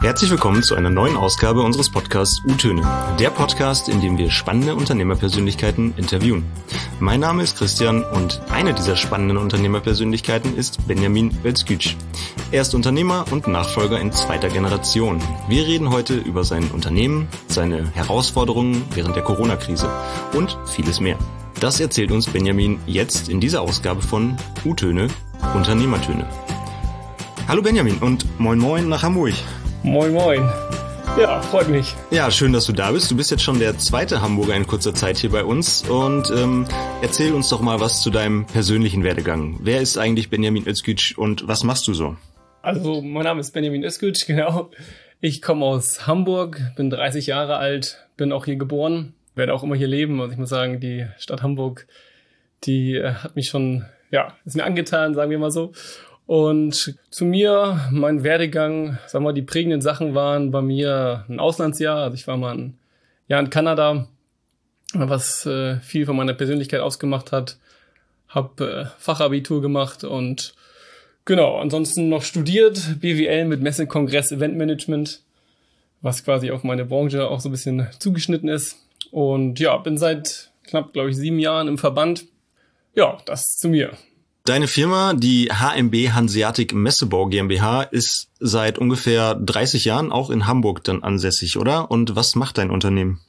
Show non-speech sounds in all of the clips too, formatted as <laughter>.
Herzlich willkommen zu einer neuen Ausgabe unseres Podcasts U-Töne. Der Podcast, in dem wir spannende Unternehmerpersönlichkeiten interviewen. Mein Name ist Christian und eine dieser spannenden Unternehmerpersönlichkeiten ist Benjamin Welskütsch. Er ist Unternehmer und Nachfolger in zweiter Generation. Wir reden heute über sein Unternehmen, seine Herausforderungen während der Corona-Krise und vieles mehr. Das erzählt uns Benjamin jetzt in dieser Ausgabe von U-Töne, Unternehmertöne. Hallo Benjamin und moin moin nach Hamburg. Moin moin. Ja, freut mich. Ja, schön, dass du da bist. Du bist jetzt schon der zweite Hamburger in kurzer Zeit hier bei uns und ähm, erzähl uns doch mal was zu deinem persönlichen Werdegang. Wer ist eigentlich Benjamin Özgüç und was machst du so? Also, mein Name ist Benjamin Özgüç, <laughs> genau. Ich komme aus Hamburg, bin 30 Jahre alt, bin auch hier geboren, werde auch immer hier leben. Und ich muss sagen, die Stadt Hamburg, die äh, hat mich schon, ja, ist mir angetan, sagen wir mal so. Und zu mir, mein Werdegang, sagen wir mal, die prägenden Sachen waren bei mir ein Auslandsjahr. Also ich war mal ein Jahr in Kanada, was äh, viel von meiner Persönlichkeit ausgemacht hat. Hab äh, Fachabitur gemacht und genau, ansonsten noch studiert, BWL mit Messe, Kongress, Eventmanagement, was quasi auf meine Branche auch so ein bisschen zugeschnitten ist. Und ja, bin seit knapp, glaube ich, sieben Jahren im Verband. Ja, das zu mir. Deine Firma, die HMB Hanseatic Messebau GmbH, ist seit ungefähr 30 Jahren auch in Hamburg dann ansässig, oder? Und was macht dein Unternehmen?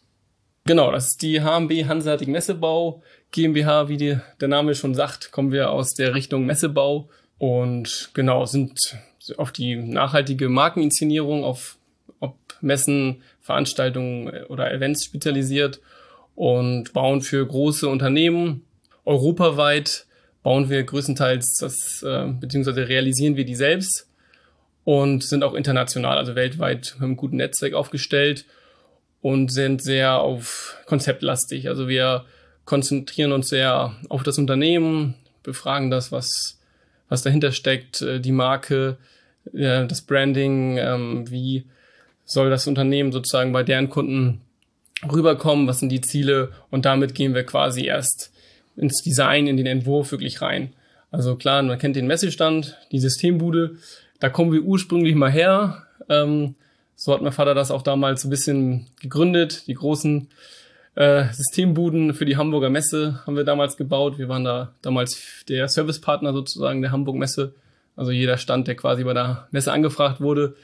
Genau, das ist die HMB Hanseatic Messebau GmbH, wie die, der Name schon sagt, kommen wir aus der Richtung Messebau und genau sind auf die nachhaltige Markeninszenierung auf ob Messen, Veranstaltungen oder Events spezialisiert und bauen für große Unternehmen europaweit bauen wir größtenteils das, äh, beziehungsweise realisieren wir die selbst und sind auch international, also weltweit mit einem guten Netzwerk aufgestellt und sind sehr auf konzeptlastig. Also wir konzentrieren uns sehr auf das Unternehmen, befragen das, was, was dahinter steckt, äh, die Marke, äh, das Branding, ähm, wie soll das Unternehmen sozusagen bei deren Kunden rüberkommen, was sind die Ziele und damit gehen wir quasi erst ins Design, in den Entwurf wirklich rein. Also klar, man kennt den Messestand, die Systembude, da kommen wir ursprünglich mal her. Ähm, so hat mein Vater das auch damals ein bisschen gegründet. Die großen äh, Systembuden für die Hamburger Messe haben wir damals gebaut. Wir waren da damals der Servicepartner sozusagen der Hamburg Messe. Also jeder Stand, der quasi bei der Messe angefragt wurde,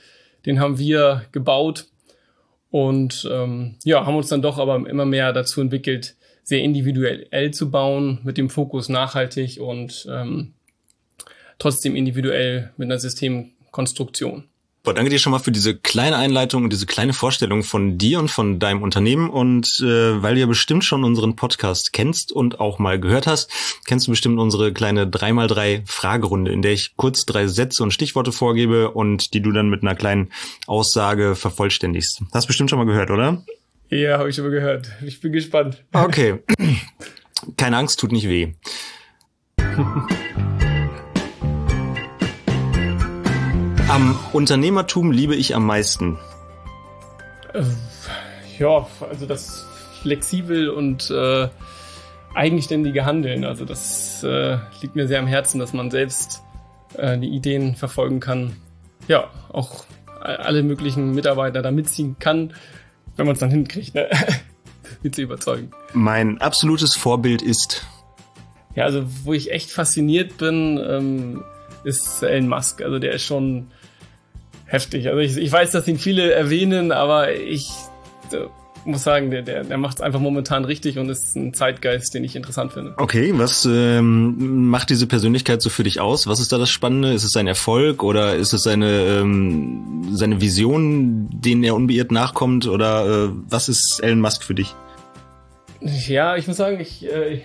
den haben wir gebaut. Und ähm, ja, haben uns dann doch aber immer mehr dazu entwickelt, sehr individuell zu bauen, mit dem Fokus nachhaltig und ähm, trotzdem individuell mit einer Systemkonstruktion. Boah, danke dir schon mal für diese kleine Einleitung und diese kleine Vorstellung von dir und von deinem Unternehmen. Und äh, weil du ja bestimmt schon unseren Podcast kennst und auch mal gehört hast, kennst du bestimmt unsere kleine 3x3 Fragerunde, in der ich kurz drei Sätze und Stichworte vorgebe und die du dann mit einer kleinen Aussage vervollständigst. Hast bestimmt schon mal gehört, oder? Ja, habe ich schon mal gehört. Ich bin gespannt. Okay. Keine Angst, tut nicht weh. Am Unternehmertum liebe ich am meisten. Äh, ja, also das flexibel und äh, eigenständige Handeln. Also das äh, liegt mir sehr am Herzen, dass man selbst äh, die Ideen verfolgen kann. Ja, auch alle möglichen Mitarbeiter da mitziehen kann wenn man es dann hinkriegt, ne? <laughs> die zu überzeugen. Mein absolutes Vorbild ist. Ja, also wo ich echt fasziniert bin, ähm, ist Elon Musk. Also der ist schon heftig. Also ich, ich weiß, dass ihn viele erwähnen, aber ich muss sagen, der, der, der macht es einfach momentan richtig und ist ein Zeitgeist, den ich interessant finde. Okay, was ähm, macht diese Persönlichkeit so für dich aus? Was ist da das Spannende? Ist es sein Erfolg oder ist es seine, ähm, seine Vision, denen er unbeirrt nachkommt? Oder äh, was ist Elon Musk für dich? Ja, ich muss sagen, ich, äh,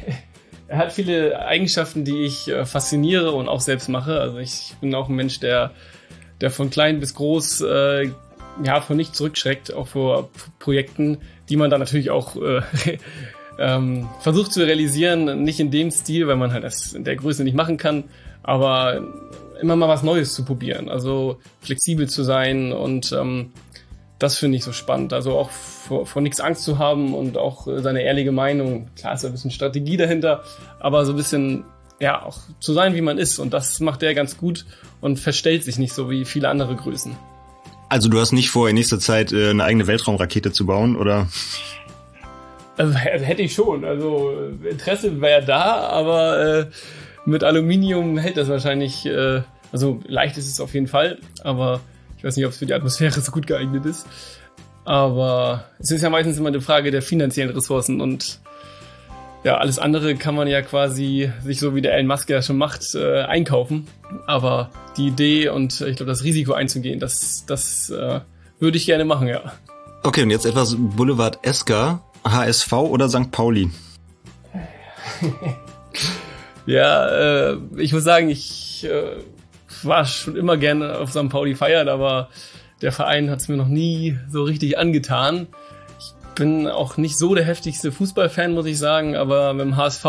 er hat viele Eigenschaften, die ich äh, fasziniere und auch selbst mache. Also ich bin auch ein Mensch, der, der von klein bis groß äh, ja, vor nicht zurückschreckt, auch vor Projekten, die man dann natürlich auch äh, <laughs> ähm, versucht zu realisieren, nicht in dem Stil, weil man halt das in der Größe nicht machen kann, aber immer mal was Neues zu probieren, also flexibel zu sein und ähm, das finde ich so spannend. Also auch vor, vor nichts Angst zu haben und auch seine ehrliche Meinung. Klar ist ein bisschen Strategie dahinter, aber so ein bisschen, ja, auch zu sein, wie man ist. Und das macht er ganz gut und verstellt sich nicht so wie viele andere Größen. Also du hast nicht vor, in nächster Zeit äh, eine eigene Weltraumrakete zu bauen, oder? Also, also hätte ich schon. Also Interesse wäre da, aber äh, mit Aluminium hält das wahrscheinlich. Äh, also leicht ist es auf jeden Fall, aber ich weiß nicht, ob es für die Atmosphäre <laughs> so gut geeignet ist. Aber es ist ja meistens immer eine Frage der finanziellen Ressourcen und ja, alles andere kann man ja quasi sich so wie der Elon Musk ja schon macht, äh, einkaufen. Aber die Idee und ich glaube das Risiko einzugehen, das, das äh, würde ich gerne machen, ja. Okay, und jetzt etwas Boulevard Esker, HSV oder St. Pauli? <laughs> ja, äh, ich muss sagen, ich äh, war schon immer gerne auf St. Pauli feiern, aber der Verein hat es mir noch nie so richtig angetan bin auch nicht so der heftigste Fußballfan, muss ich sagen, aber mit dem HSV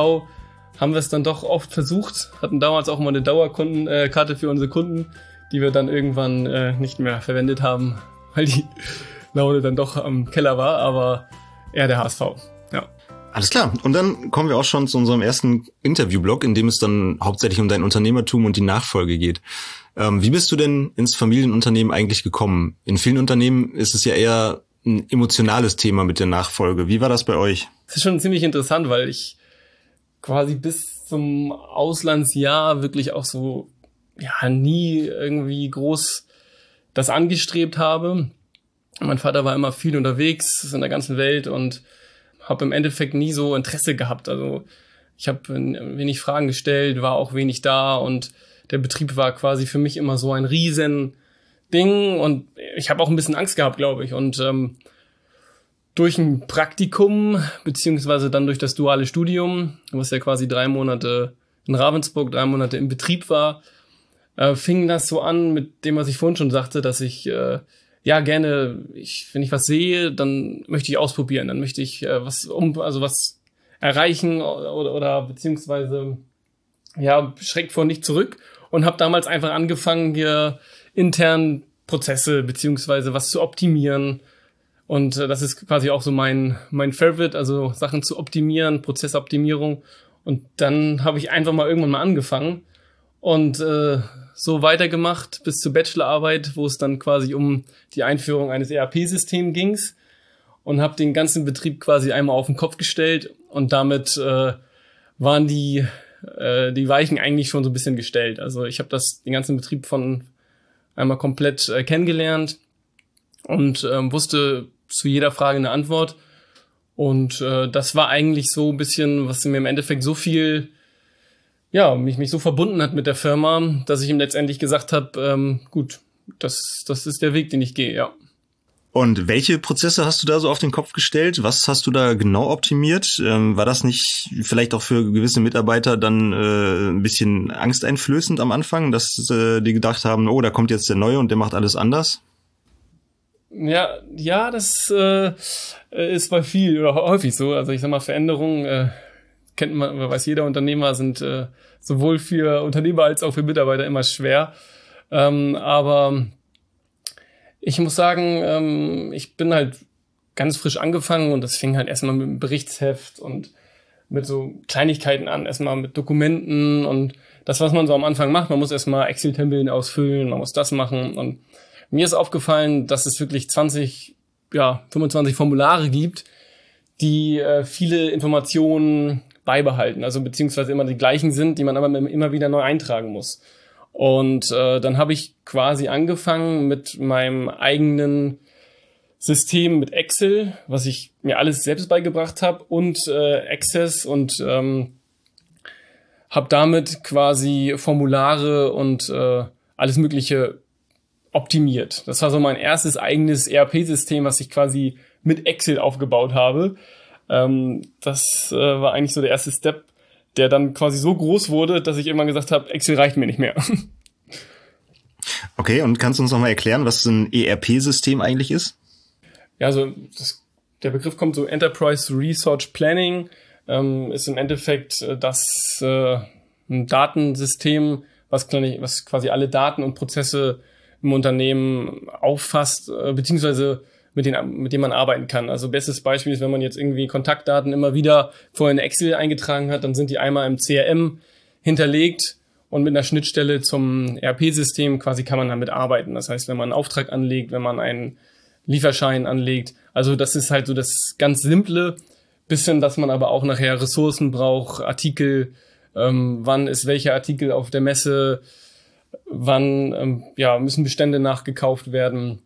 haben wir es dann doch oft versucht, hatten damals auch mal eine Dauerkarte für unsere Kunden, die wir dann irgendwann äh, nicht mehr verwendet haben, <laughs> weil die Laune dann doch am Keller war, aber eher der HSV. Ja. Alles klar. Und dann kommen wir auch schon zu unserem ersten Interviewblog, in dem es dann hauptsächlich um dein Unternehmertum und die Nachfolge geht. Ähm, wie bist du denn ins Familienunternehmen eigentlich gekommen? In vielen Unternehmen ist es ja eher ein emotionales Thema mit der Nachfolge. Wie war das bei euch? Das ist schon ziemlich interessant, weil ich quasi bis zum Auslandsjahr wirklich auch so, ja, nie irgendwie groß das angestrebt habe. Mein Vater war immer viel unterwegs in der ganzen Welt und habe im Endeffekt nie so Interesse gehabt. Also ich habe wenig Fragen gestellt, war auch wenig da und der Betrieb war quasi für mich immer so ein riesen Ding und ich habe auch ein bisschen Angst gehabt, glaube ich. Und ähm, durch ein Praktikum, beziehungsweise dann durch das duale Studium, was ja quasi drei Monate in Ravensburg, drei Monate im Betrieb war, äh, fing das so an mit dem, was ich vorhin schon sagte, dass ich äh, ja gerne, ich, wenn ich was sehe, dann möchte ich ausprobieren, dann möchte ich äh, was um, also was erreichen oder, oder beziehungsweise ja schreckt vor nicht zurück und habe damals einfach angefangen hier intern Prozesse beziehungsweise was zu optimieren. Und äh, das ist quasi auch so mein, mein Favorite, also Sachen zu optimieren, Prozessoptimierung. Und dann habe ich einfach mal irgendwann mal angefangen und äh, so weitergemacht bis zur Bachelorarbeit, wo es dann quasi um die Einführung eines ERP-Systems ging und habe den ganzen Betrieb quasi einmal auf den Kopf gestellt und damit äh, waren die äh, die Weichen eigentlich schon so ein bisschen gestellt. Also ich habe das den ganzen Betrieb von einmal komplett äh, kennengelernt und ähm, wusste zu jeder Frage eine Antwort. Und äh, das war eigentlich so ein bisschen, was mir im Endeffekt so viel, ja, mich, mich so verbunden hat mit der Firma, dass ich ihm letztendlich gesagt habe, ähm, gut, das, das ist der Weg, den ich gehe, ja. Und welche Prozesse hast du da so auf den Kopf gestellt? Was hast du da genau optimiert? Ähm, war das nicht vielleicht auch für gewisse Mitarbeiter dann äh, ein bisschen angsteinflößend am Anfang, dass äh, die gedacht haben, oh, da kommt jetzt der Neue und der macht alles anders? Ja, ja, das äh, ist bei viel oder häufig so. Also ich sag mal, Veränderungen äh, kennt man, weiß jeder Unternehmer, sind äh, sowohl für Unternehmer als auch für Mitarbeiter immer schwer. Ähm, aber ich muss sagen, ähm, ich bin halt ganz frisch angefangen und das fing halt erstmal mit einem Berichtsheft und mit so Kleinigkeiten an, erstmal mit Dokumenten und das, was man so am Anfang macht, man muss erstmal Excel-Tabellen ausfüllen, man muss das machen und mir ist aufgefallen, dass es wirklich 20, ja, 25 Formulare gibt, die äh, viele Informationen beibehalten, also beziehungsweise immer die gleichen sind, die man aber immer wieder neu eintragen muss. Und äh, dann habe ich quasi angefangen mit meinem eigenen System mit Excel, was ich mir alles selbst beigebracht habe und äh, Access und ähm, habe damit quasi Formulare und äh, alles Mögliche optimiert. Das war so mein erstes eigenes ERP-System, was ich quasi mit Excel aufgebaut habe. Ähm, das äh, war eigentlich so der erste Step, der dann quasi so groß wurde, dass ich irgendwann gesagt habe, Excel reicht mir nicht mehr. Okay, und kannst du uns nochmal erklären, was ein ERP-System eigentlich ist? Ja, also das, der Begriff kommt so Enterprise Research Planning, ähm, ist im Endeffekt äh, das äh, ein Datensystem, was, was quasi alle Daten und Prozesse im Unternehmen auffasst, äh, beziehungsweise mit, denen, mit dem man arbeiten kann. Also bestes Beispiel ist, wenn man jetzt irgendwie Kontaktdaten immer wieder vorher in Excel eingetragen hat, dann sind die einmal im CRM hinterlegt und mit einer Schnittstelle zum ERP-System quasi kann man damit arbeiten. Das heißt, wenn man einen Auftrag anlegt, wenn man einen Lieferschein anlegt, also das ist halt so das ganz simple, bisschen, dass man aber auch nachher Ressourcen braucht, Artikel, ähm, wann ist welcher Artikel auf der Messe, wann ähm, ja, müssen Bestände nachgekauft werden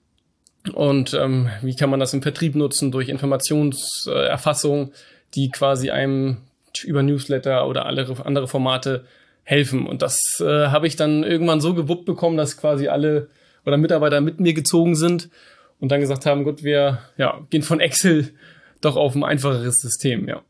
und ähm, wie kann man das im Vertrieb nutzen durch Informationserfassung, die quasi einem über Newsletter oder andere, andere Formate helfen. Und das äh, habe ich dann irgendwann so gewuppt bekommen, dass quasi alle oder Mitarbeiter mit mir gezogen sind und dann gesagt haben, gut, wir ja, gehen von Excel doch auf ein einfacheres System, ja.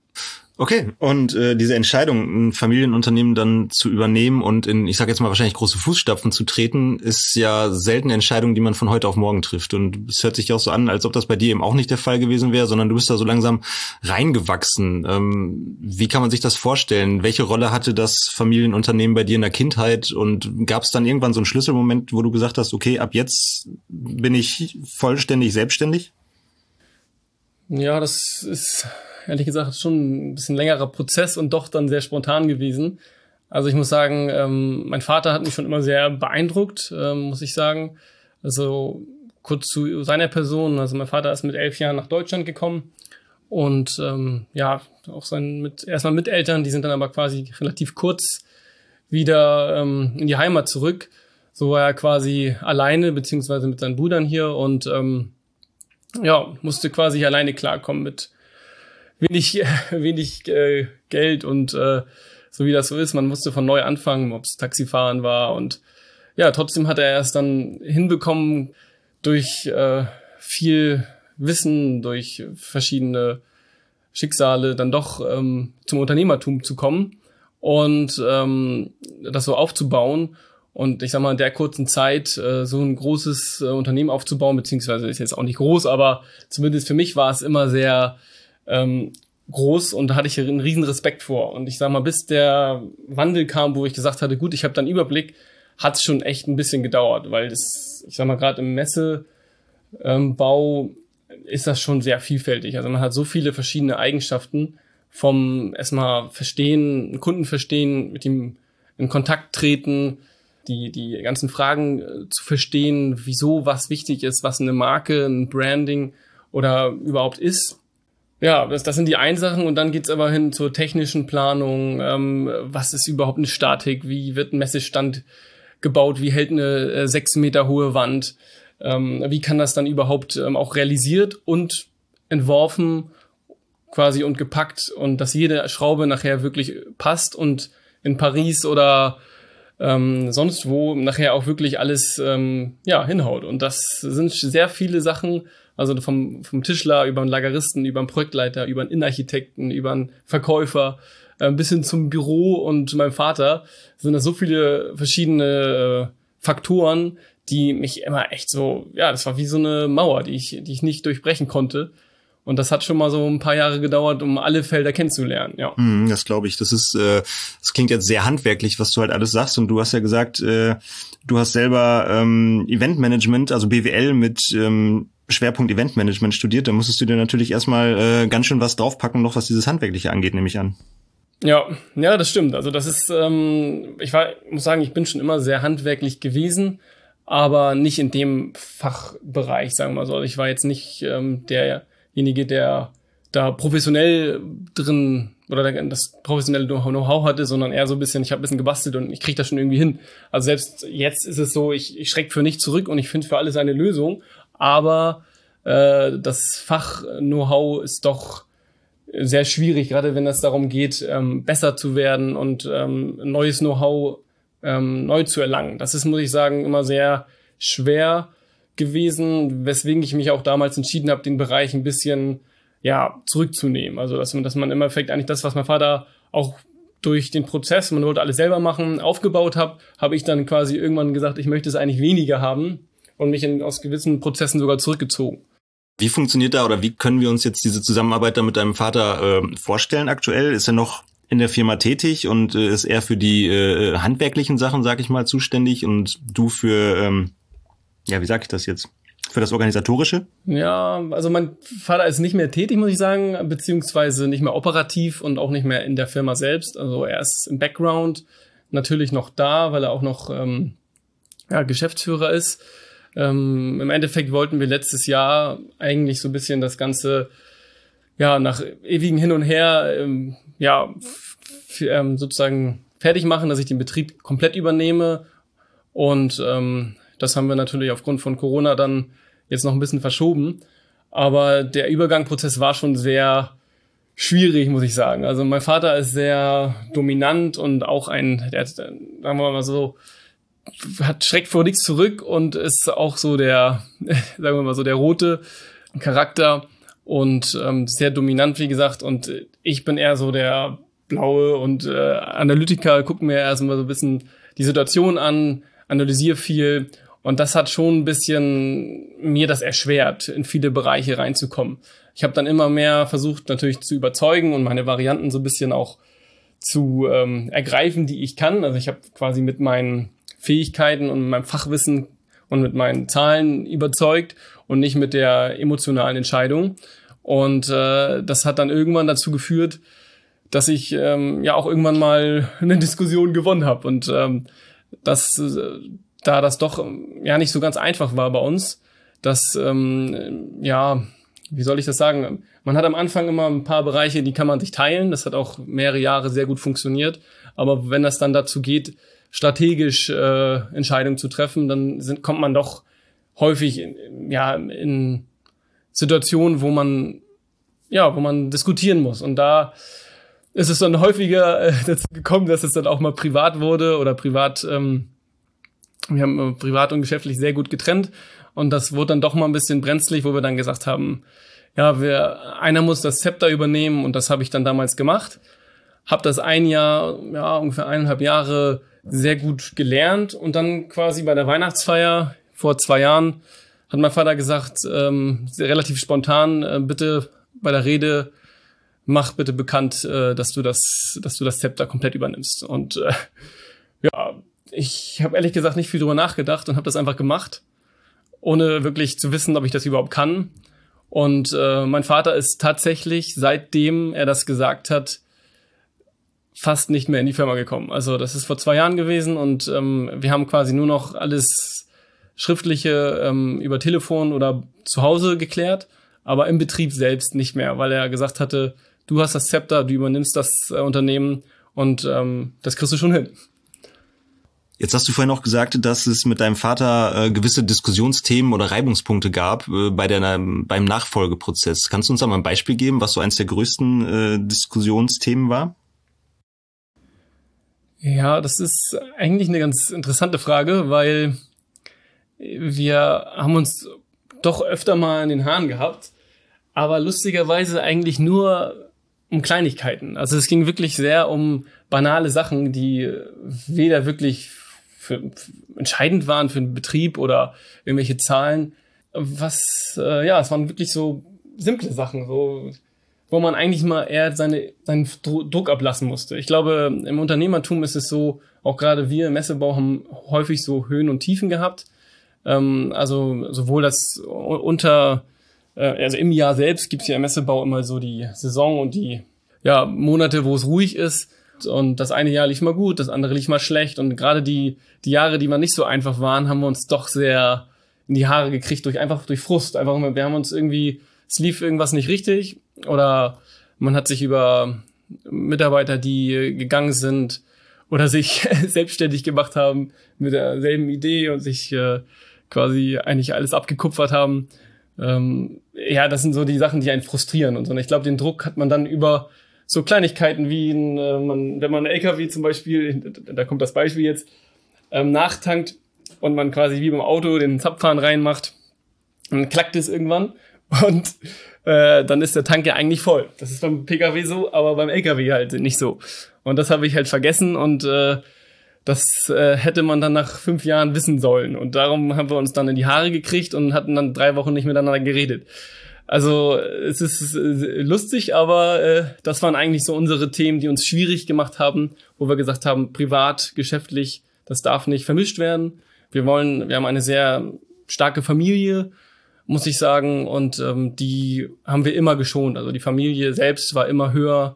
Okay, und äh, diese Entscheidung, ein Familienunternehmen dann zu übernehmen und in, ich sage jetzt mal wahrscheinlich große Fußstapfen zu treten, ist ja selten eine Entscheidung, die man von heute auf morgen trifft. Und es hört sich auch so an, als ob das bei dir eben auch nicht der Fall gewesen wäre, sondern du bist da so langsam reingewachsen. Ähm, wie kann man sich das vorstellen? Welche Rolle hatte das Familienunternehmen bei dir in der Kindheit? Und gab es dann irgendwann so einen Schlüsselmoment, wo du gesagt hast, okay, ab jetzt bin ich vollständig selbstständig? Ja, das ist ehrlich gesagt schon ein bisschen längerer Prozess und doch dann sehr spontan gewesen. Also ich muss sagen, ähm, mein Vater hat mich schon immer sehr beeindruckt, ähm, muss ich sagen. Also kurz zu seiner Person. Also mein Vater ist mit elf Jahren nach Deutschland gekommen und ähm, ja, auch sein mit erstmal Eltern, die sind dann aber quasi relativ kurz wieder ähm, in die Heimat zurück. So war er quasi alleine, beziehungsweise mit seinen Brüdern hier und ähm, ja, musste quasi alleine klarkommen mit wenig, <laughs> wenig äh, Geld und äh, so wie das so ist, man musste von neu anfangen, ob es Taxifahren war und ja, trotzdem hat er es dann hinbekommen, durch äh, viel Wissen, durch verschiedene Schicksale dann doch ähm, zum Unternehmertum zu kommen und ähm, das so aufzubauen und ich sag mal, in der kurzen Zeit äh, so ein großes äh, Unternehmen aufzubauen, beziehungsweise ist jetzt auch nicht groß, aber zumindest für mich war es immer sehr ähm, groß und da hatte ich einen riesen Respekt vor. Und ich sag mal, bis der Wandel kam, wo ich gesagt hatte, gut, ich habe dann Überblick, hat es schon echt ein bisschen gedauert, weil das, ich sag mal, gerade im Messebau ähm, ist das schon sehr vielfältig. Also man hat so viele verschiedene Eigenschaften vom erstmal verstehen, Kunden verstehen, mit ihm in Kontakt treten, die, die ganzen Fragen äh, zu verstehen, wieso was wichtig ist, was eine Marke, ein Branding oder überhaupt ist ja, das, das sind die einen Sachen und dann geht's aber hin zur technischen Planung. Ähm, was ist überhaupt eine Statik? Wie wird ein Messestand gebaut? Wie hält eine äh, sechs Meter hohe Wand? Ähm, wie kann das dann überhaupt ähm, auch realisiert und entworfen quasi und gepackt und dass jede Schraube nachher wirklich passt und in Paris oder ähm, sonst wo nachher auch wirklich alles ähm, ja hinhaut. Und das sind sehr viele Sachen, also vom, vom Tischler über einen Lageristen, über einen Projektleiter, über einen Innenarchitekten, über einen Verkäufer, äh, bis hin zum Büro und meinem Vater sind das so viele verschiedene äh, Faktoren, die mich immer echt so, ja, das war wie so eine Mauer, die ich, die ich nicht durchbrechen konnte. Und das hat schon mal so ein paar Jahre gedauert, um alle Felder kennenzulernen, ja. Mm, das glaube ich. Das ist, äh, das klingt jetzt sehr handwerklich, was du halt alles sagst. Und du hast ja gesagt, äh, du hast selber ähm, Eventmanagement, also BWL mit ähm, Schwerpunkt Eventmanagement studiert, dann musstest du dir natürlich erstmal äh, ganz schön was draufpacken, noch was dieses Handwerkliche angeht, nehme ich an. Ja, ja, das stimmt. Also das ist, ähm, ich war, muss sagen, ich bin schon immer sehr handwerklich gewesen, aber nicht in dem Fachbereich, sagen wir mal so. Also ich war jetzt nicht ähm, derjenige, der da professionell drin oder das professionelle Know-how hatte, sondern eher so ein bisschen, ich habe ein bisschen gebastelt und ich kriege das schon irgendwie hin. Also selbst jetzt ist es so, ich, ich schrecke für nichts zurück und ich finde für alles eine Lösung, aber äh, das Fach-Know-how ist doch sehr schwierig, gerade wenn es darum geht, ähm, besser zu werden und ähm, neues Know-how ähm, neu zu erlangen. Das ist, muss ich sagen, immer sehr schwer gewesen, weswegen ich mich auch damals entschieden habe, den Bereich ein bisschen ja zurückzunehmen. Also dass man, dass man im Endeffekt eigentlich das, was mein Vater auch durch den Prozess, man wollte alles selber machen, aufgebaut hat, habe ich dann quasi irgendwann gesagt, ich möchte es eigentlich weniger haben und mich in, aus gewissen Prozessen sogar zurückgezogen. Wie funktioniert da oder wie können wir uns jetzt diese Zusammenarbeit da mit deinem Vater äh, vorstellen aktuell? Ist er noch in der Firma tätig und äh, ist er für die äh, handwerklichen Sachen, sag ich mal, zuständig und du für, ähm, ja, wie sag ich das jetzt? Für das Organisatorische? Ja, also mein Vater ist nicht mehr tätig, muss ich sagen, beziehungsweise nicht mehr operativ und auch nicht mehr in der Firma selbst. Also er ist im Background natürlich noch da, weil er auch noch ähm, ja, Geschäftsführer ist. Ähm, Im Endeffekt wollten wir letztes Jahr eigentlich so ein bisschen das Ganze ja nach ewigen Hin und Her ähm, ja ähm, sozusagen fertig machen, dass ich den Betrieb komplett übernehme. Und ähm, das haben wir natürlich aufgrund von Corona dann jetzt noch ein bisschen verschoben. Aber der Übergangprozess war schon sehr schwierig, muss ich sagen. Also mein Vater ist sehr dominant und auch ein, der sagen wir mal so, hat schreckt vor nichts zurück und ist auch so der, <laughs> sagen wir mal so, der rote Charakter und ähm, sehr dominant, wie gesagt. Und ich bin eher so der blaue und äh, Analytiker, gucke mir erstmal so ein bisschen die Situation an, analysiere viel und das hat schon ein bisschen mir das erschwert, in viele Bereiche reinzukommen. Ich habe dann immer mehr versucht, natürlich zu überzeugen und meine Varianten so ein bisschen auch zu ähm, ergreifen, die ich kann. Also ich habe quasi mit meinen Fähigkeiten und meinem Fachwissen und mit meinen Zahlen überzeugt und nicht mit der emotionalen Entscheidung. Und äh, das hat dann irgendwann dazu geführt, dass ich ähm, ja auch irgendwann mal eine Diskussion gewonnen habe und ähm, dass äh, da das doch ja nicht so ganz einfach war bei uns, dass ähm, ja wie soll ich das sagen? Man hat am Anfang immer ein paar Bereiche, die kann man sich teilen. Das hat auch mehrere Jahre sehr gut funktioniert. Aber wenn das dann dazu geht, strategisch äh, Entscheidungen zu treffen, dann sind, kommt man doch häufig in, ja in Situationen, wo man ja, wo man diskutieren muss. Und da ist es dann häufiger äh, <laughs> dazu gekommen, dass es dann auch mal privat wurde oder privat. Ähm, wir haben äh, privat und geschäftlich sehr gut getrennt und das wurde dann doch mal ein bisschen brenzlig, wo wir dann gesagt haben, ja, wir, einer muss das Zepter übernehmen und das habe ich dann damals gemacht. Hab das ein Jahr, ja, ungefähr eineinhalb Jahre sehr gut gelernt und dann quasi bei der Weihnachtsfeier vor zwei Jahren hat mein Vater gesagt, ähm, relativ spontan, äh, bitte bei der Rede mach bitte bekannt, äh, dass du das, dass du das Zepter komplett übernimmst. Und äh, ja, ich habe ehrlich gesagt nicht viel drüber nachgedacht und habe das einfach gemacht, ohne wirklich zu wissen, ob ich das überhaupt kann. Und äh, mein Vater ist tatsächlich, seitdem er das gesagt hat, fast nicht mehr in die Firma gekommen. Also das ist vor zwei Jahren gewesen und ähm, wir haben quasi nur noch alles schriftliche ähm, über Telefon oder zu Hause geklärt, aber im Betrieb selbst nicht mehr, weil er gesagt hatte, du hast das Zepter, du übernimmst das äh, Unternehmen und ähm, das kriegst du schon hin. Jetzt hast du vorhin auch gesagt, dass es mit deinem Vater äh, gewisse Diskussionsthemen oder Reibungspunkte gab äh, bei der, beim Nachfolgeprozess. Kannst du uns da mal ein Beispiel geben, was so eins der größten äh, Diskussionsthemen war? Ja, das ist eigentlich eine ganz interessante Frage, weil wir haben uns doch öfter mal in den Haaren gehabt, aber lustigerweise eigentlich nur um Kleinigkeiten. Also es ging wirklich sehr um banale Sachen, die weder wirklich für, für entscheidend waren für den Betrieb oder irgendwelche Zahlen. Was, äh, ja, es waren wirklich so simple Sachen, so wo man eigentlich mal eher seine, seinen Druck ablassen musste. Ich glaube, im Unternehmertum ist es so, auch gerade wir im Messebau haben häufig so Höhen und Tiefen gehabt. Ähm, also sowohl das unter, äh, also im Jahr selbst gibt es ja im Messebau immer so die Saison und die ja, Monate, wo es ruhig ist. Und das eine Jahr lief mal gut, das andere lief mal schlecht. Und gerade die, die Jahre, die mal nicht so einfach waren, haben wir uns doch sehr in die Haare gekriegt durch einfach durch Frust. Einfach wir haben uns irgendwie, es lief irgendwas nicht richtig oder man hat sich über Mitarbeiter, die gegangen sind oder sich <laughs> selbstständig gemacht haben mit derselben Idee und sich äh, quasi eigentlich alles abgekupfert haben. Ähm, ja, das sind so die Sachen, die einen frustrieren und so. Und ich glaube, den Druck hat man dann über so Kleinigkeiten wie, ein, äh, man, wenn man einen LKW zum Beispiel, da kommt das Beispiel jetzt, ähm, nachtankt und man quasi wie beim Auto den Zapfhahn reinmacht, dann klackt es irgendwann und äh, dann ist der Tank ja eigentlich voll. Das ist beim PKW so, aber beim LKW halt nicht so. Und das habe ich halt vergessen und äh, das äh, hätte man dann nach fünf Jahren wissen sollen. Und darum haben wir uns dann in die Haare gekriegt und hatten dann drei Wochen nicht miteinander geredet. Also es ist äh, lustig, aber äh, das waren eigentlich so unsere Themen, die uns schwierig gemacht haben, wo wir gesagt haben, privat, geschäftlich, das darf nicht vermischt werden. Wir wollen, wir haben eine sehr starke Familie muss ich sagen. Und ähm, die haben wir immer geschont. Also die Familie selbst war immer höher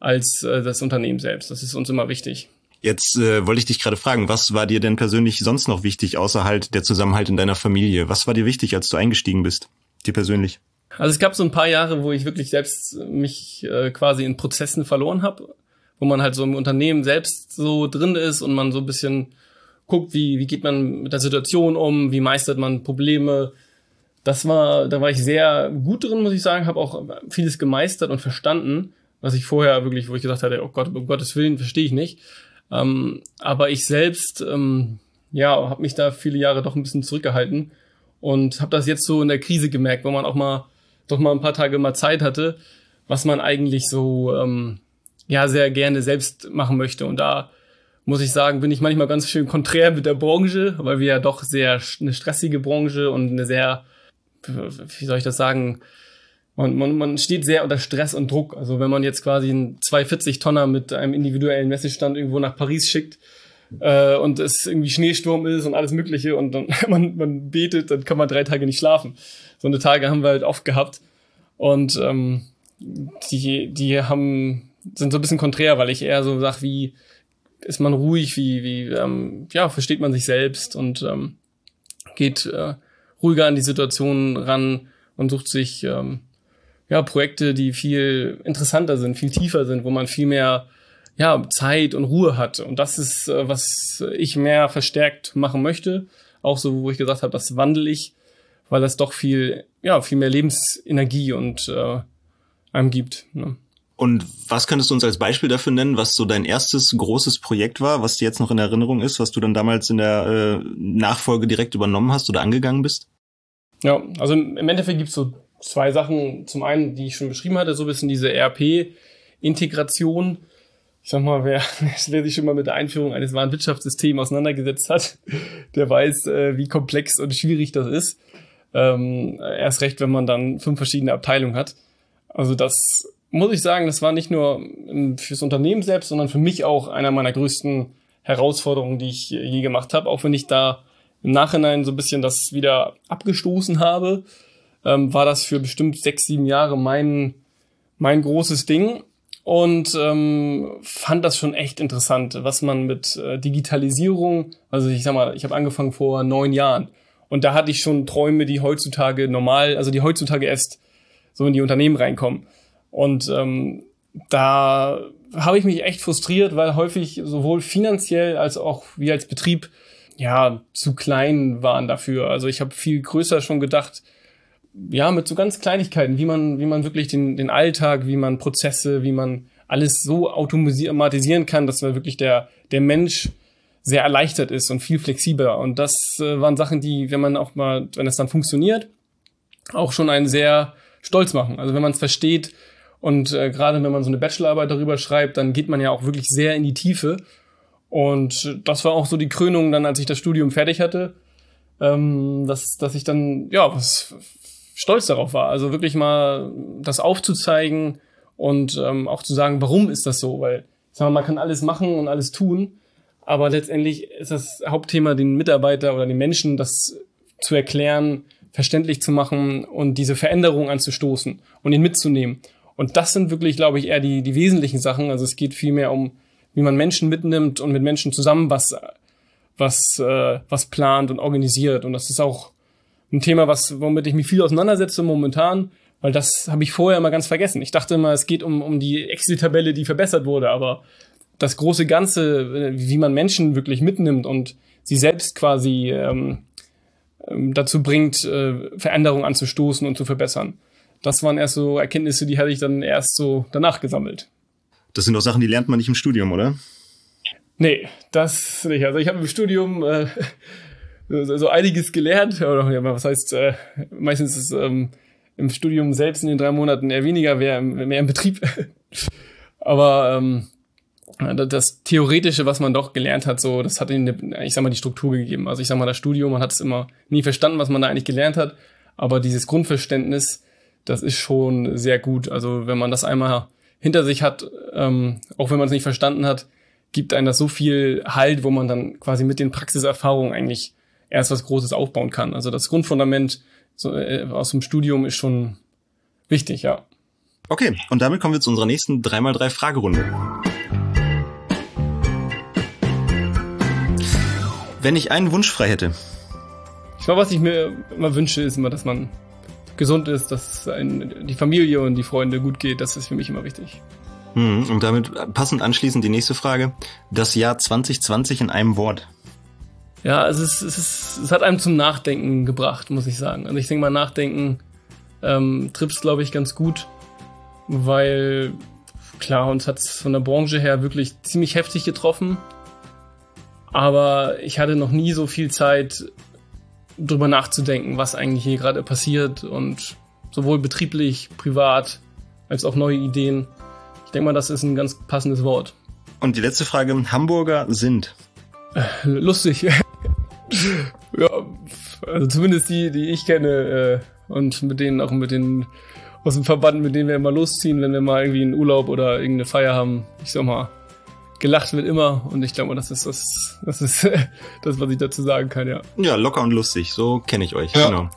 als äh, das Unternehmen selbst. Das ist uns immer wichtig. Jetzt äh, wollte ich dich gerade fragen, was war dir denn persönlich sonst noch wichtig, außer halt der Zusammenhalt in deiner Familie? Was war dir wichtig, als du eingestiegen bist? Dir persönlich? Also es gab so ein paar Jahre, wo ich wirklich selbst mich äh, quasi in Prozessen verloren habe, wo man halt so im Unternehmen selbst so drin ist und man so ein bisschen guckt, wie, wie geht man mit der Situation um, wie meistert man Probleme. Das war, da war ich sehr gut drin, muss ich sagen, habe auch vieles gemeistert und verstanden, was ich vorher wirklich, wo ich gesagt hatte, oh Gott, um Gottes Willen, verstehe ich nicht. Ähm, aber ich selbst, ähm, ja, habe mich da viele Jahre doch ein bisschen zurückgehalten und habe das jetzt so in der Krise gemerkt, wo man auch mal doch mal ein paar Tage mal Zeit hatte, was man eigentlich so ähm, ja sehr gerne selbst machen möchte. Und da muss ich sagen, bin ich manchmal ganz schön konträr mit der Branche, weil wir ja doch sehr eine stressige Branche und eine sehr, wie soll ich das sagen, man, man, man steht sehr unter Stress und Druck. Also wenn man jetzt quasi einen 240 Tonner mit einem individuellen Messestand irgendwo nach Paris schickt äh, und es irgendwie Schneesturm ist und alles Mögliche und dann <laughs> man, man betet, dann kann man drei Tage nicht schlafen. So eine Tage haben wir halt oft gehabt. Und ähm, die, die haben, sind so ein bisschen konträr, weil ich eher so sag, wie ist man ruhig, wie, wie ähm, ja, versteht man sich selbst und ähm, geht äh, ruhiger an die Situation ran und sucht sich ähm, ja, Projekte, die viel interessanter sind, viel tiefer sind, wo man viel mehr ja, Zeit und Ruhe hat. Und das ist, äh, was ich mehr verstärkt machen möchte. Auch so, wo ich gesagt habe, das wandle ich, weil das doch viel, ja, viel mehr Lebensenergie und äh, einem gibt. Ne? Und was könntest du uns als Beispiel dafür nennen, was so dein erstes großes Projekt war, was dir jetzt noch in Erinnerung ist, was du dann damals in der äh, Nachfolge direkt übernommen hast oder angegangen bist? Ja, also im Endeffekt gibt's so zwei Sachen. Zum einen, die ich schon beschrieben hatte, so ein bisschen diese ERP-Integration. Ich sag mal, wer, <laughs> wer sich schon mal mit der Einführung eines Warenwirtschaftssystems auseinandergesetzt hat, <laughs> der weiß, äh, wie komplex und schwierig das ist. Ähm, erst recht, wenn man dann fünf verschiedene Abteilungen hat. Also das muss ich sagen, das war nicht nur fürs Unternehmen selbst, sondern für mich auch einer meiner größten Herausforderungen, die ich je gemacht habe. Auch wenn ich da im Nachhinein so ein bisschen das wieder abgestoßen habe, ähm, war das für bestimmt sechs, sieben Jahre mein, mein großes Ding und ähm, fand das schon echt interessant, was man mit äh, Digitalisierung, also ich sag mal, ich habe angefangen vor neun Jahren und da hatte ich schon Träume, die heutzutage normal, also die heutzutage erst so in die Unternehmen reinkommen. Und ähm, da habe ich mich echt frustriert, weil häufig sowohl finanziell als auch wir als Betrieb ja zu klein waren dafür. Also ich habe viel größer schon gedacht, ja, mit so ganz Kleinigkeiten, wie man, wie man wirklich den, den Alltag, wie man Prozesse, wie man alles so automatisieren kann, dass wirklich der, der Mensch sehr erleichtert ist und viel flexibler. Und das äh, waren Sachen, die, wenn man auch mal, wenn es dann funktioniert, auch schon einen sehr stolz machen. Also wenn man es versteht und äh, gerade wenn man so eine Bachelorarbeit darüber schreibt, dann geht man ja auch wirklich sehr in die Tiefe. Und das war auch so die Krönung dann, als ich das Studium fertig hatte, ähm, dass, dass ich dann, ja, was stolz darauf war. Also wirklich mal das aufzuzeigen und ähm, auch zu sagen, warum ist das so? Weil, sag mal, man kann alles machen und alles tun, aber letztendlich ist das Hauptthema, den Mitarbeiter oder den Menschen das zu erklären, verständlich zu machen und diese Veränderung anzustoßen und ihn mitzunehmen. Und das sind wirklich, glaube ich, eher die, die wesentlichen Sachen. Also es geht vielmehr um, wie man Menschen mitnimmt und mit Menschen zusammen was, was, äh, was plant und organisiert. Und das ist auch ein Thema, was, womit ich mich viel auseinandersetze momentan, weil das habe ich vorher immer ganz vergessen. Ich dachte immer, es geht um, um die Excel-Tabelle, die verbessert wurde, aber das große Ganze, wie man Menschen wirklich mitnimmt und sie selbst quasi ähm, ähm dazu bringt, äh, Veränderungen anzustoßen und zu verbessern. Das waren erst so Erkenntnisse, die hatte ich dann erst so danach gesammelt. Das sind doch Sachen, die lernt man nicht im Studium, oder? Nee, das nicht. Also ich habe im Studium äh, so einiges gelernt. Oder ja, was heißt, äh, meistens ist ähm, im Studium selbst in den drei Monaten eher weniger, mehr, mehr im Betrieb. <laughs> Aber ähm, das Theoretische, was man doch gelernt hat, so, das hat ihnen, ich sag mal, die Struktur gegeben. Also ich sag mal, das Studium, man hat es immer nie verstanden, was man da eigentlich gelernt hat. Aber dieses Grundverständnis, das ist schon sehr gut. Also wenn man das einmal hinter sich hat, ähm, auch wenn man es nicht verstanden hat, gibt einem das so viel Halt, wo man dann quasi mit den Praxiserfahrungen eigentlich erst was Großes aufbauen kann. Also das Grundfundament so, äh, aus dem Studium ist schon wichtig, ja. Okay, und damit kommen wir zu unserer nächsten 3x3 Fragerunde. Wenn ich einen Wunsch frei hätte. Ich glaube, was ich mir immer wünsche, ist immer, dass man gesund ist, dass ein, die Familie und die Freunde gut geht. Das ist für mich immer wichtig. Hm, und damit passend anschließend die nächste Frage. Das Jahr 2020 in einem Wort. Ja, es, es, ist, es hat einem zum Nachdenken gebracht, muss ich sagen. Also ich denke mal, Nachdenken ähm, trifft glaube ich, ganz gut, weil klar, uns hat es von der Branche her wirklich ziemlich heftig getroffen. Aber ich hatte noch nie so viel Zeit, drüber nachzudenken, was eigentlich hier gerade passiert und sowohl betrieblich, privat als auch neue Ideen. Ich denke mal, das ist ein ganz passendes Wort. Und die letzte Frage, Hamburger sind? Äh, lustig. <laughs> ja, also zumindest die, die ich kenne äh, und mit denen auch mit den aus dem Verband, mit denen wir immer losziehen, wenn wir mal irgendwie einen Urlaub oder irgendeine Feier haben. Ich sag mal, gelacht wird immer und ich glaube, das ist das, das ist <laughs> das, was ich dazu sagen kann, ja. Ja, locker und lustig, so kenne ich euch, ja. genau.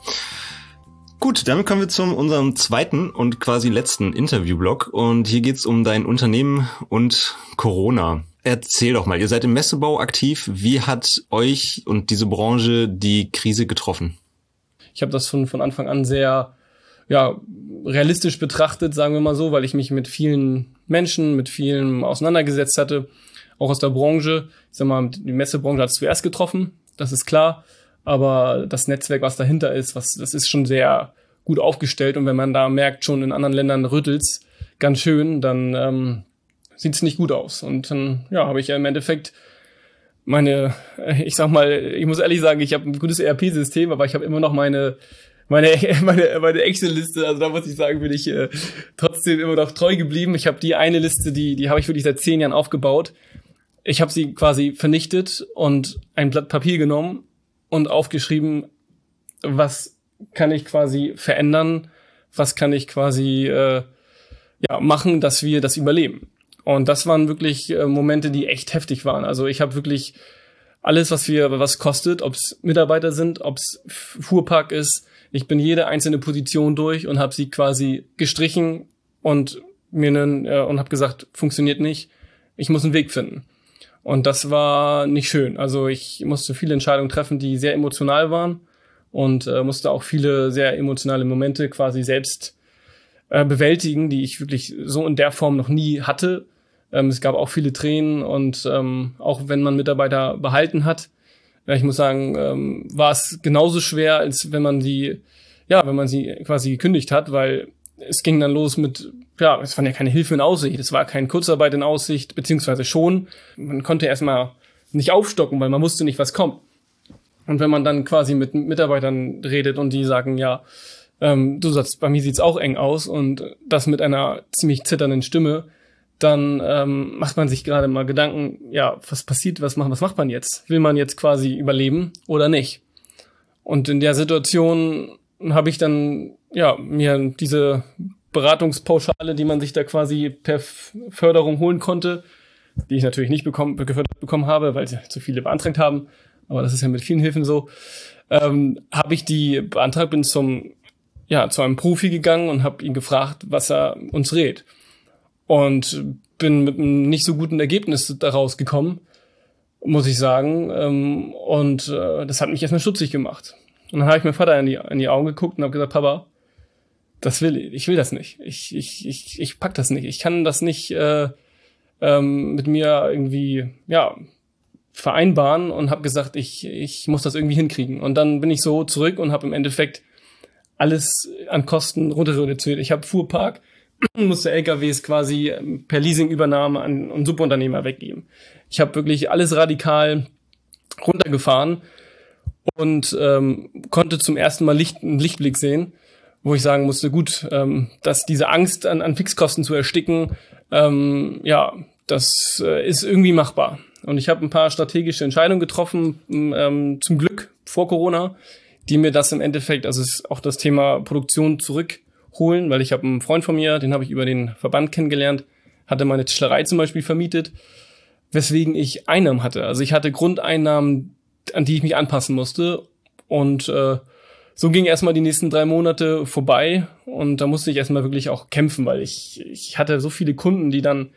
Gut, damit kommen wir zu unserem zweiten und quasi letzten Interviewblock und hier geht's um dein Unternehmen und Corona. Erzähl doch mal, ihr seid im Messebau aktiv. Wie hat euch und diese Branche die Krise getroffen? Ich habe das von, von Anfang an sehr ja, realistisch betrachtet, sagen wir mal so, weil ich mich mit vielen Menschen, mit vielen auseinandergesetzt hatte, auch aus der Branche. Ich sag mal, die Messebranche hat es zuerst getroffen, das ist klar. Aber das Netzwerk, was dahinter ist, was, das ist schon sehr gut aufgestellt. Und wenn man da merkt, schon in anderen Ländern rüttelt's ganz schön, dann ähm, sieht's nicht gut aus. Und dann, ja, habe ich ja im Endeffekt meine, <laughs> ich sag mal, ich muss ehrlich sagen, ich habe ein gutes ERP-System, aber ich habe immer noch meine meine, <laughs> meine, meine Excel-Liste, also da muss ich sagen, bin ich äh, trotzdem immer noch treu geblieben. Ich habe die eine Liste, die, die habe ich wirklich seit zehn Jahren aufgebaut. Ich habe sie quasi vernichtet und ein Blatt Papier genommen und aufgeschrieben, was kann ich quasi verändern, was kann ich quasi äh, ja, machen, dass wir das überleben. Und das waren wirklich äh, Momente, die echt heftig waren. Also ich habe wirklich alles, was wir, was kostet, ob es Mitarbeiter sind, ob es Fuhrpark ist, ich bin jede einzelne Position durch und habe sie quasi gestrichen und mir einen, äh, und habe gesagt, funktioniert nicht. Ich muss einen Weg finden. Und das war nicht schön. Also ich musste viele Entscheidungen treffen, die sehr emotional waren und äh, musste auch viele sehr emotionale Momente quasi selbst äh, bewältigen, die ich wirklich so in der Form noch nie hatte. Ähm, es gab auch viele Tränen und ähm, auch wenn man Mitarbeiter behalten hat, ja, ich muss sagen, ähm, war es genauso schwer, als wenn man sie, ja, wenn man sie quasi gekündigt hat, weil es ging dann los mit, ja, es war ja keine Hilfe in Aussicht, es war keine Kurzarbeit in Aussicht, beziehungsweise schon. Man konnte erstmal nicht aufstocken, weil man wusste nicht, was kommt. Und wenn man dann quasi mit Mitarbeitern redet und die sagen, ja, ähm, du sagst, bei mir sieht's auch eng aus und das mit einer ziemlich zitternden Stimme, dann ähm, macht man sich gerade mal Gedanken, ja, was passiert, was macht, was macht man jetzt? Will man jetzt quasi überleben oder nicht? Und in der Situation habe ich dann ja mir diese Beratungspauschale, die man sich da quasi per Förderung holen konnte, die ich natürlich nicht bekommen, gefördert bekommen habe, weil sie zu viele beantragt haben, aber das ist ja mit vielen Hilfen so, ähm, habe ich die beantragt, bin zum ja zu einem Profi gegangen und habe ihn gefragt, was er uns rät und bin mit einem nicht so guten Ergebnis daraus gekommen, muss ich sagen. Ähm, und äh, das hat mich erstmal stutzig gemacht. Und dann habe ich meinem Vater in die, in die Augen geguckt und habe gesagt, Papa, das will ich, ich will das nicht. Ich, ich, ich, ich pack das nicht. Ich kann das nicht äh, ähm, mit mir irgendwie, ja, vereinbaren und habe gesagt, ich, ich muss das irgendwie hinkriegen. Und dann bin ich so zurück und habe im Endeffekt alles an Kosten runter reduziert. Ich habe Fuhrpark, <clears throat> musste LKWs quasi ähm, per Leasingübernahme an, an Subunternehmer weggeben. Ich habe wirklich alles radikal runtergefahren und ähm, konnte zum ersten Mal Licht, einen Lichtblick sehen, wo ich sagen musste, gut, ähm, dass diese Angst an, an Fixkosten zu ersticken, ähm, ja, das äh, ist irgendwie machbar. Und ich habe ein paar strategische Entscheidungen getroffen, ähm, zum Glück vor Corona, die mir das im Endeffekt, also ist auch das Thema Produktion zurück holen, weil ich habe einen Freund von mir, den habe ich über den Verband kennengelernt, hatte meine Tischlerei zum Beispiel vermietet, weswegen ich Einnahmen hatte. Also ich hatte Grundeinnahmen, an die ich mich anpassen musste. Und äh, so ging erstmal die nächsten drei Monate vorbei und da musste ich erstmal wirklich auch kämpfen, weil ich, ich hatte so viele Kunden, die dann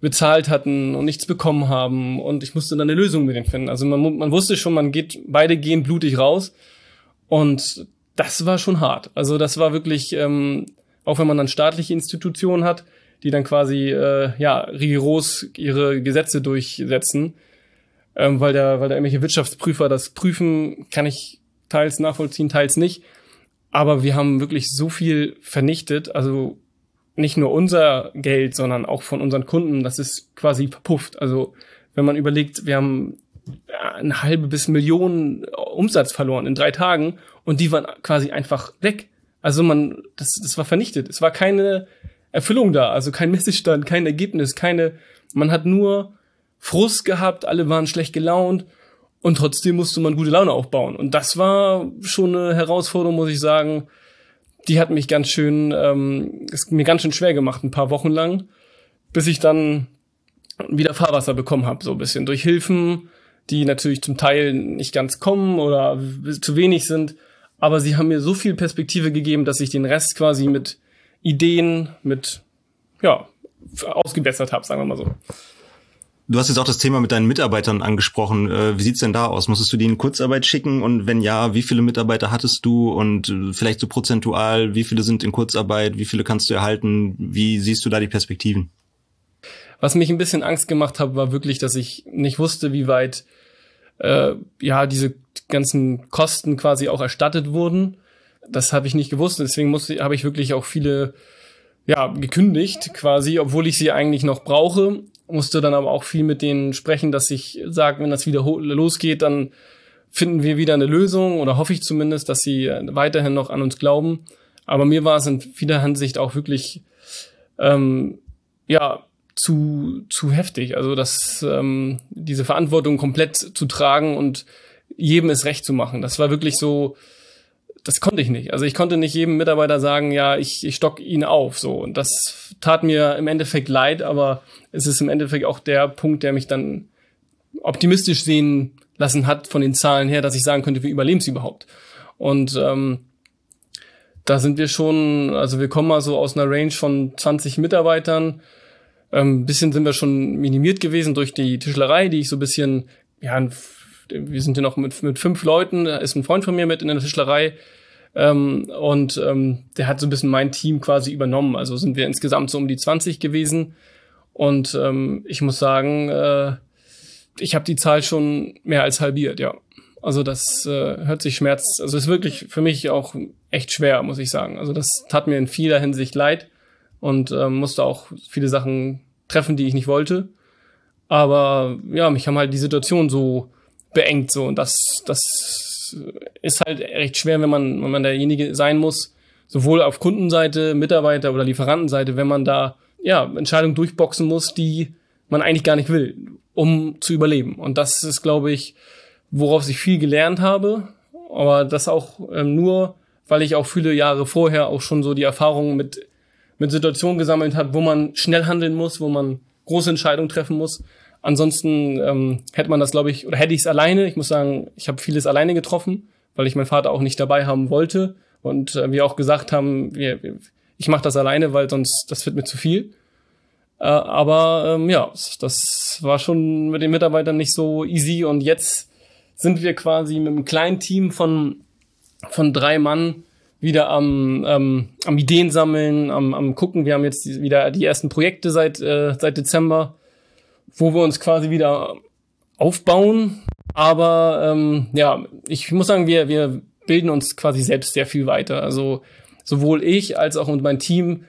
bezahlt hatten und nichts bekommen haben und ich musste dann eine Lösung mit denen finden. Also man, man wusste schon, man geht, beide gehen blutig raus und das war schon hart. Also das war wirklich, ähm, auch wenn man dann staatliche Institutionen hat, die dann quasi äh, ja rigoros ihre Gesetze durchsetzen, ähm, weil da weil da irgendwelche Wirtschaftsprüfer das prüfen, kann ich teils nachvollziehen, teils nicht. Aber wir haben wirklich so viel vernichtet, also nicht nur unser Geld, sondern auch von unseren Kunden, das ist quasi verpufft. Also wenn man überlegt, wir haben eine halbe bis Millionen Umsatz verloren in drei Tagen und die waren quasi einfach weg. Also man, das, das war vernichtet. Es war keine Erfüllung da, also kein Messestand, kein Ergebnis, keine, man hat nur Frust gehabt, alle waren schlecht gelaunt und trotzdem musste man gute Laune aufbauen. Und das war schon eine Herausforderung, muss ich sagen, die hat mich ganz schön, ähm, ist mir ganz schön schwer gemacht, ein paar Wochen lang, bis ich dann wieder Fahrwasser bekommen habe, so ein bisschen durch Hilfen, die natürlich zum Teil nicht ganz kommen oder zu wenig sind, aber sie haben mir so viel Perspektive gegeben, dass ich den Rest quasi mit Ideen, mit ja ausgebessert habe, sagen wir mal so. Du hast jetzt auch das Thema mit deinen Mitarbeitern angesprochen. Äh, wie sieht's denn da aus? Musstest du die in Kurzarbeit schicken? Und wenn ja, wie viele Mitarbeiter hattest du? Und äh, vielleicht so prozentual, wie viele sind in Kurzarbeit? Wie viele kannst du erhalten? Wie siehst du da die Perspektiven? Was mich ein bisschen Angst gemacht hat, war wirklich, dass ich nicht wusste, wie weit äh, ja diese ganzen Kosten quasi auch erstattet wurden. Das habe ich nicht gewusst. Deswegen musste, habe ich wirklich auch viele ja, gekündigt quasi, obwohl ich sie eigentlich noch brauche musste dann aber auch viel mit denen sprechen, dass ich sage, wenn das wieder losgeht, dann finden wir wieder eine Lösung oder hoffe ich zumindest, dass sie weiterhin noch an uns glauben. Aber mir war es in vieler Hinsicht auch wirklich ähm, ja zu zu heftig. Also dass ähm, diese Verantwortung komplett zu tragen und jedem es recht zu machen. Das war wirklich so das konnte ich nicht. Also ich konnte nicht jedem Mitarbeiter sagen, ja, ich, ich stock ihn auf. So. Und das tat mir im Endeffekt leid, aber es ist im Endeffekt auch der Punkt, der mich dann optimistisch sehen lassen hat von den Zahlen her, dass ich sagen könnte, wir überleben es überhaupt. Und ähm, da sind wir schon, also wir kommen mal so aus einer Range von 20 Mitarbeitern. Ähm, ein bisschen sind wir schon minimiert gewesen durch die Tischlerei, die ich so ein bisschen, ja, wir sind ja noch mit, mit fünf Leuten, da ist ein Freund von mir mit in der Tischlerei, ähm, und ähm, der hat so ein bisschen mein Team quasi übernommen. Also sind wir insgesamt so um die 20 gewesen. Und ähm, ich muss sagen, äh, ich habe die Zahl schon mehr als halbiert, ja. Also das äh, hört sich schmerz. Also ist wirklich für mich auch echt schwer, muss ich sagen. Also das tat mir in vieler Hinsicht leid und äh, musste auch viele Sachen treffen, die ich nicht wollte. Aber ja, mich haben halt die Situation so beengt so. Und das das ist halt recht schwer, wenn man, wenn man derjenige sein muss, sowohl auf Kundenseite, Mitarbeiter oder Lieferantenseite, wenn man da ja Entscheidungen durchboxen muss, die man eigentlich gar nicht will, um zu überleben. Und das ist, glaube ich, worauf ich viel gelernt habe, aber das auch ähm, nur, weil ich auch viele Jahre vorher auch schon so die Erfahrungen mit mit Situationen gesammelt habe, wo man schnell handeln muss, wo man große Entscheidungen treffen muss Ansonsten ähm, hätte man das, glaube ich, oder hätte ich es alleine. Ich muss sagen, ich habe vieles alleine getroffen, weil ich meinen Vater auch nicht dabei haben wollte. Und äh, wir auch gesagt haben, wir, ich mache das alleine, weil sonst das wird mir zu viel. Äh, aber ähm, ja, das war schon mit den Mitarbeitern nicht so easy. Und jetzt sind wir quasi mit einem kleinen Team von, von drei Mann wieder am, ähm, am Ideen sammeln, am, am gucken. Wir haben jetzt wieder die ersten Projekte seit, äh, seit Dezember wo wir uns quasi wieder aufbauen. Aber ähm, ja, ich muss sagen, wir, wir bilden uns quasi selbst sehr viel weiter. Also sowohl ich als auch mein Team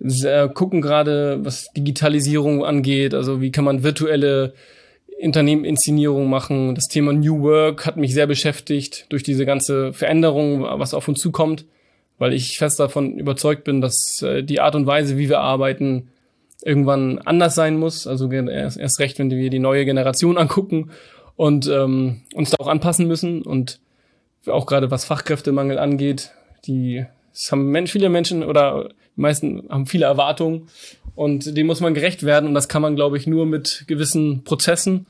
äh, gucken gerade, was Digitalisierung angeht. Also wie kann man virtuelle Unternehmeninszenierung machen. Das Thema New Work hat mich sehr beschäftigt durch diese ganze Veränderung, was auf uns zukommt, weil ich fest davon überzeugt bin, dass äh, die Art und Weise, wie wir arbeiten, irgendwann anders sein muss. Also erst, erst recht, wenn wir die neue Generation <laughs> angucken und ähm, uns da auch anpassen müssen und auch gerade was Fachkräftemangel angeht, die es haben Mensch, viele Menschen oder die meisten haben viele Erwartungen und dem muss man gerecht werden und das kann man, glaube ich, nur mit gewissen Prozessen.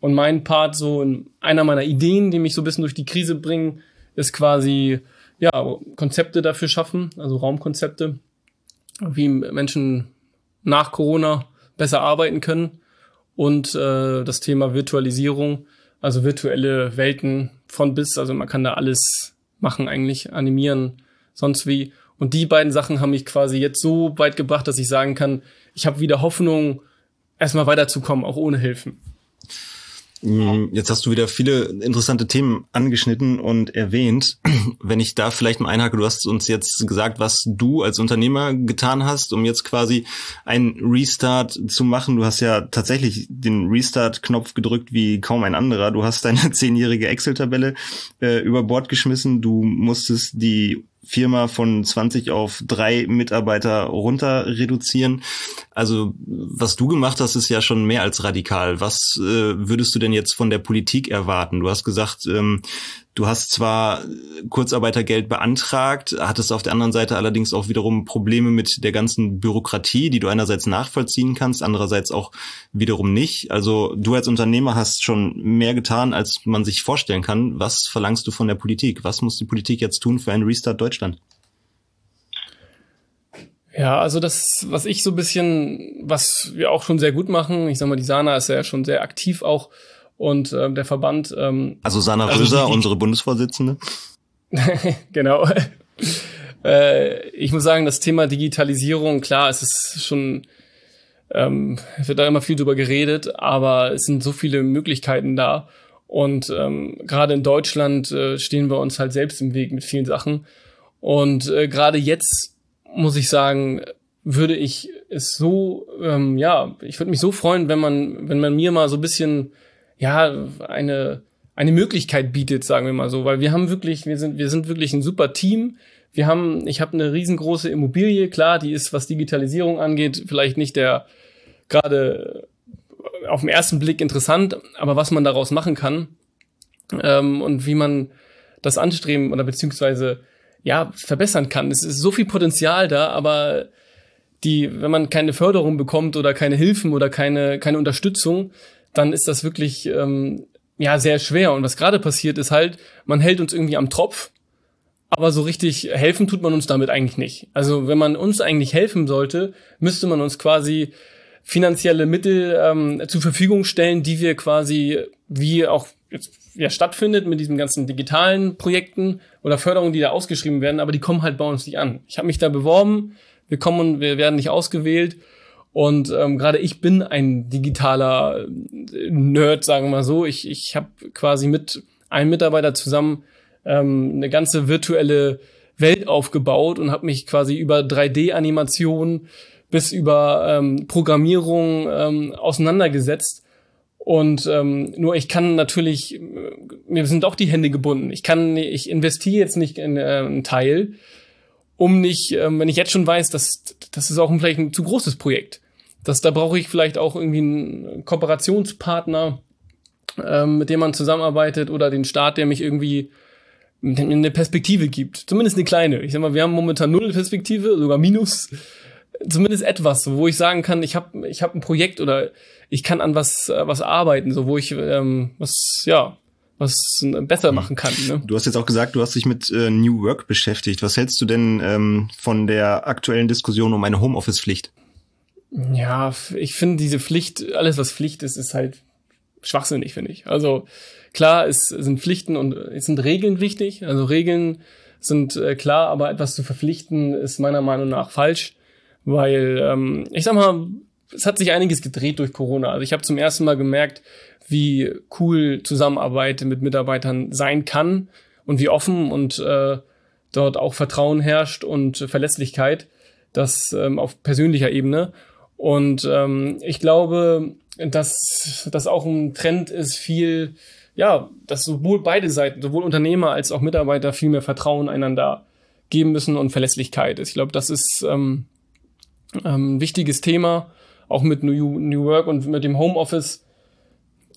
Und mein Part so in einer meiner Ideen, die mich so ein bisschen durch die Krise bringen, ist quasi ja Konzepte dafür schaffen, also Raumkonzepte, wie Menschen nach Corona besser arbeiten können und äh, das Thema Virtualisierung, also virtuelle Welten von bis, also man kann da alles machen eigentlich, animieren, sonst wie. Und die beiden Sachen haben mich quasi jetzt so weit gebracht, dass ich sagen kann, ich habe wieder Hoffnung, erstmal weiterzukommen, auch ohne Hilfen. Mm, jetzt hast du wieder viele interessante Themen angeschnitten und erwähnt. <clears throat> Wenn ich da vielleicht mal einhake, du hast uns jetzt gesagt, was du als Unternehmer getan hast, um jetzt quasi einen Restart zu machen. Du hast ja tatsächlich den Restart-Knopf gedrückt wie kaum ein anderer. Du hast deine <laughs> zehnjährige Excel-Tabelle äh, über Bord geschmissen. Du musstest die Firma von 20 auf drei Mitarbeiter runter reduzieren. Also was du gemacht hast, ist ja schon mehr als radikal. Was äh, würdest du denn jetzt von der Politik erwarten? Du hast gesagt, ähm, Du hast zwar Kurzarbeitergeld beantragt, hattest auf der anderen Seite allerdings auch wiederum Probleme mit der ganzen Bürokratie, die du einerseits nachvollziehen kannst, andererseits auch wiederum nicht. Also du als Unternehmer hast schon mehr getan, als man sich vorstellen kann. Was verlangst du von der Politik? Was muss die Politik jetzt tun für einen Restart Deutschland? Ja, also das, was ich so ein bisschen, was wir auch schon sehr gut machen, ich sag mal, die Sana ist ja schon sehr aktiv auch und ähm, der Verband. Ähm, also Sana also Röser, die, unsere Bundesvorsitzende. <laughs> genau. äh, ich muss sagen, das Thema Digitalisierung, klar, es ist schon, ähm, es wird da immer viel drüber geredet, aber es sind so viele Möglichkeiten da. Und ähm, gerade in Deutschland äh, stehen wir uns halt selbst im Weg mit vielen Sachen. Und äh, gerade jetzt muss ich sagen, würde ich es so, ähm, ja, ich würde mich so freuen, wenn man, wenn man mir mal so ein bisschen ja, eine, eine Möglichkeit bietet, sagen wir mal so, weil wir haben wirklich, wir sind, wir sind wirklich ein super Team. Wir haben, ich habe eine riesengroße Immobilie, klar, die ist, was Digitalisierung angeht, vielleicht nicht der gerade auf den ersten Blick interessant, aber was man daraus machen kann ähm, und wie man das anstreben oder beziehungsweise ja verbessern kann. Es ist so viel Potenzial da, aber die, wenn man keine Förderung bekommt oder keine Hilfen oder keine keine Unterstützung, dann ist das wirklich ähm, ja sehr schwer. Und was gerade passiert, ist halt, man hält uns irgendwie am Tropf, aber so richtig helfen tut man uns damit eigentlich nicht. Also wenn man uns eigentlich helfen sollte, müsste man uns quasi finanzielle Mittel ähm, zur Verfügung stellen, die wir quasi, wie auch jetzt ja, stattfindet mit diesen ganzen digitalen Projekten oder Förderungen, die da ausgeschrieben werden, aber die kommen halt bei uns nicht an. Ich habe mich da beworben, wir kommen, wir werden nicht ausgewählt und ähm, gerade ich bin ein digitaler Nerd, sagen wir mal so. Ich, ich habe quasi mit einem Mitarbeiter zusammen ähm, eine ganze virtuelle Welt aufgebaut und habe mich quasi über 3D-Animation bis über ähm, Programmierung ähm, auseinandergesetzt. Und ähm, nur ich kann natürlich, mir sind auch die Hände gebunden. Ich kann, ich investiere jetzt nicht in äh, einen Teil, um nicht, ähm, wenn ich jetzt schon weiß, dass das ist auch vielleicht ein zu großes Projekt das, da brauche ich vielleicht auch irgendwie einen Kooperationspartner, ähm, mit dem man zusammenarbeitet oder den Staat, der mich irgendwie eine Perspektive gibt. Zumindest eine kleine. Ich sag mal, wir haben momentan null Perspektive, sogar Minus. Zumindest etwas, wo ich sagen kann, ich habe ich hab ein Projekt oder ich kann an was was arbeiten, so wo ich ähm, was ja was besser mhm. machen kann. Ne? Du hast jetzt auch gesagt, du hast dich mit äh, New Work beschäftigt. Was hältst du denn ähm, von der aktuellen Diskussion um eine Homeoffice-Pflicht? Ja, ich finde diese Pflicht, alles was Pflicht ist, ist halt schwachsinnig, finde ich. Also klar, es sind Pflichten und es sind Regeln wichtig. Also Regeln sind äh, klar, aber etwas zu verpflichten ist meiner Meinung nach falsch, weil ähm, ich sag mal, es hat sich einiges gedreht durch Corona. Also ich habe zum ersten Mal gemerkt, wie cool Zusammenarbeit mit Mitarbeitern sein kann und wie offen und äh, dort auch Vertrauen herrscht und Verlässlichkeit, das ähm, auf persönlicher Ebene. Und ähm, ich glaube, dass das auch ein Trend ist, viel, ja, dass sowohl beide Seiten, sowohl Unternehmer als auch Mitarbeiter viel mehr Vertrauen einander geben müssen und Verlässlichkeit. Ich glaube, das ist ähm, ähm, ein wichtiges Thema, auch mit New, New Work und mit dem Homeoffice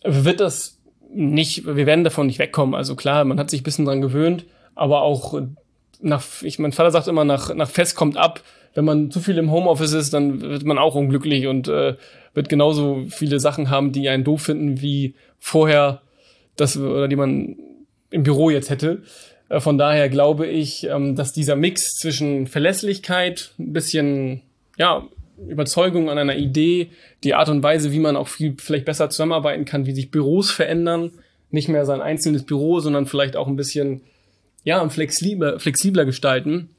wird das nicht, wir werden davon nicht wegkommen. Also klar, man hat sich ein bisschen dran gewöhnt, aber auch nach, ich, mein Vater sagt immer, nach, nach Fest kommt ab wenn man zu viel im Homeoffice ist, dann wird man auch unglücklich und äh, wird genauso viele Sachen haben, die einen doof finden, wie vorher das oder die man im Büro jetzt hätte. Äh, von daher glaube ich, ähm, dass dieser Mix zwischen Verlässlichkeit, ein bisschen, ja, Überzeugung, an einer Idee, die Art und Weise, wie man auch viel vielleicht besser zusammenarbeiten kann, wie sich Büros verändern, nicht mehr sein einzelnes Büro, sondern vielleicht auch ein bisschen ja flexibler, flexibler gestalten,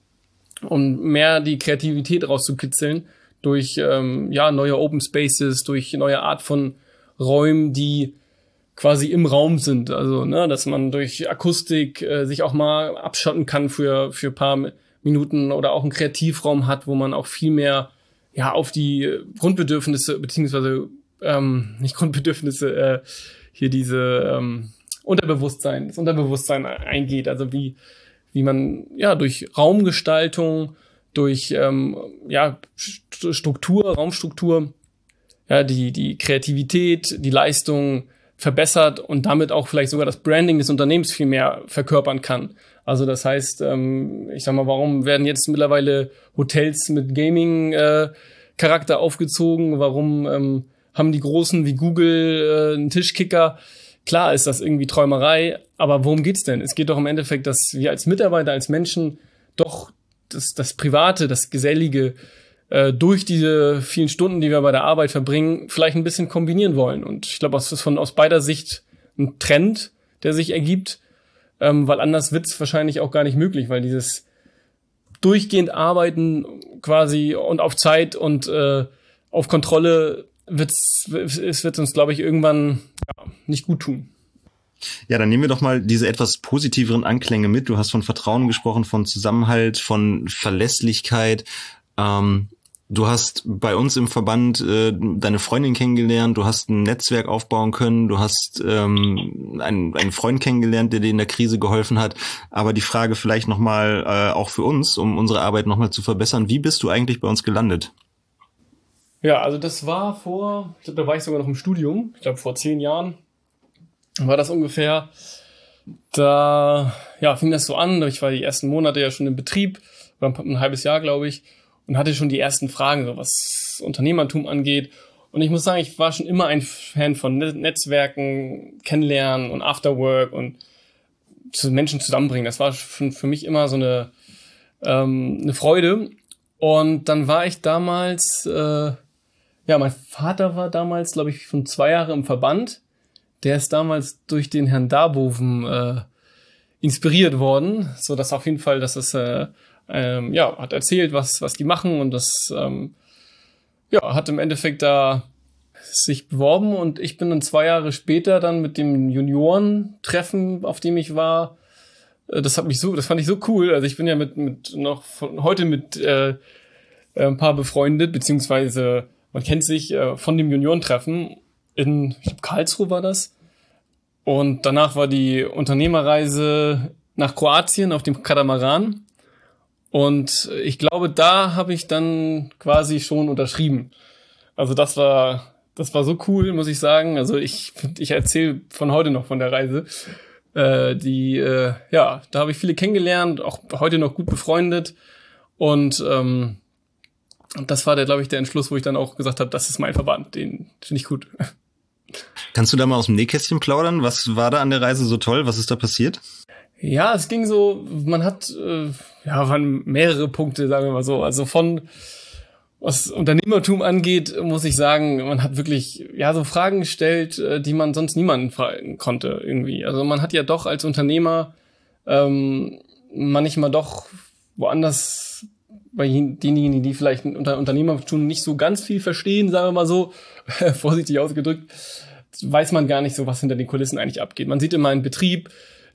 um mehr die Kreativität rauszukitzeln durch ähm, ja neue Open Spaces, durch neue Art von Räumen, die quasi im Raum sind. Also, ne, dass man durch Akustik äh, sich auch mal abschotten kann für, für paar Minuten oder auch einen Kreativraum hat, wo man auch viel mehr ja auf die Grundbedürfnisse, beziehungsweise ähm, nicht Grundbedürfnisse, äh, hier diese ähm, Unterbewusstsein, das Unterbewusstsein eingeht. Also wie, wie man ja durch Raumgestaltung, durch ähm, ja, Struktur, Raumstruktur, ja, die, die Kreativität, die Leistung verbessert und damit auch vielleicht sogar das Branding des Unternehmens viel mehr verkörpern kann. Also das heißt, ähm, ich sag mal, warum werden jetzt mittlerweile Hotels mit Gaming-Charakter äh, aufgezogen? Warum ähm, haben die Großen wie Google äh, einen Tischkicker? Klar ist das irgendwie Träumerei, aber worum geht's denn? Es geht doch im Endeffekt, dass wir als Mitarbeiter, als Menschen doch das, das Private, das Gesellige äh, durch diese vielen Stunden, die wir bei der Arbeit verbringen, vielleicht ein bisschen kombinieren wollen. Und ich glaube, das ist von aus beider Sicht ein Trend, der sich ergibt, ähm, weil anders wird's wahrscheinlich auch gar nicht möglich, weil dieses durchgehend arbeiten quasi und auf Zeit und äh, auf Kontrolle wird's, es wird uns, glaube ich, irgendwann ja, nicht gut tun. Ja, dann nehmen wir doch mal diese etwas positiveren Anklänge mit. Du hast von Vertrauen gesprochen, von Zusammenhalt, von Verlässlichkeit. Ähm, du hast bei uns im Verband äh, deine Freundin kennengelernt, du hast ein Netzwerk aufbauen können, du hast ähm, einen, einen Freund kennengelernt, der dir in der Krise geholfen hat. Aber die Frage vielleicht nochmal äh, auch für uns, um unsere Arbeit nochmal zu verbessern, wie bist du eigentlich bei uns gelandet? Ja, also das war vor, ich glaube, da war ich sogar noch im Studium, ich glaube vor zehn Jahren war das ungefähr. Da ja, fing das so an. Ich war die ersten Monate ja schon im Betrieb, war ein halbes Jahr, glaube ich, und hatte schon die ersten Fragen, so was Unternehmertum angeht. Und ich muss sagen, ich war schon immer ein Fan von Netzwerken, Kennenlernen und Afterwork und zu Menschen zusammenbringen. Das war für, für mich immer so eine, ähm, eine Freude. Und dann war ich damals, äh, ja, mein Vater war damals, glaube ich, schon zwei Jahre im Verband der ist damals durch den Herrn Darboven äh, inspiriert worden, so dass auf jeden Fall, dass es äh, ähm, ja hat erzählt, was was die machen und das ähm, ja hat im Endeffekt da sich beworben und ich bin dann zwei Jahre später dann mit dem Junioren-Treffen, auf dem ich war, äh, das hat mich so, das fand ich so cool. Also ich bin ja mit, mit noch von heute mit äh, ein paar befreundet, beziehungsweise man kennt sich äh, von dem Junioren-Treffen in ich glaub, Karlsruhe war das. Und danach war die Unternehmerreise nach Kroatien auf dem Katamaran. Und ich glaube, da habe ich dann quasi schon unterschrieben. Also das war, das war so cool, muss ich sagen. Also ich, ich erzähle von heute noch von der Reise. Äh, die, äh, ja, da habe ich viele kennengelernt, auch heute noch gut befreundet. Und ähm, das war der, glaube ich, der Entschluss, wo ich dann auch gesagt habe, das ist mein Verband, den finde ich gut. Kannst du da mal aus dem Nähkästchen plaudern? Was war da an der Reise so toll? Was ist da passiert? Ja, es ging so, man hat, äh, ja, waren mehrere Punkte, sagen wir mal so. Also von, was Unternehmertum angeht, muss ich sagen, man hat wirklich, ja, so Fragen gestellt, äh, die man sonst niemanden fragen konnte, irgendwie. Also man hat ja doch als Unternehmer, ähm, manchmal doch woanders bei denjenigen, die vielleicht unter Unternehmertum nicht so ganz viel verstehen, sagen wir mal so, <laughs> vorsichtig ausgedrückt, weiß man gar nicht so, was hinter den Kulissen eigentlich abgeht. Man sieht immer einen Betrieb,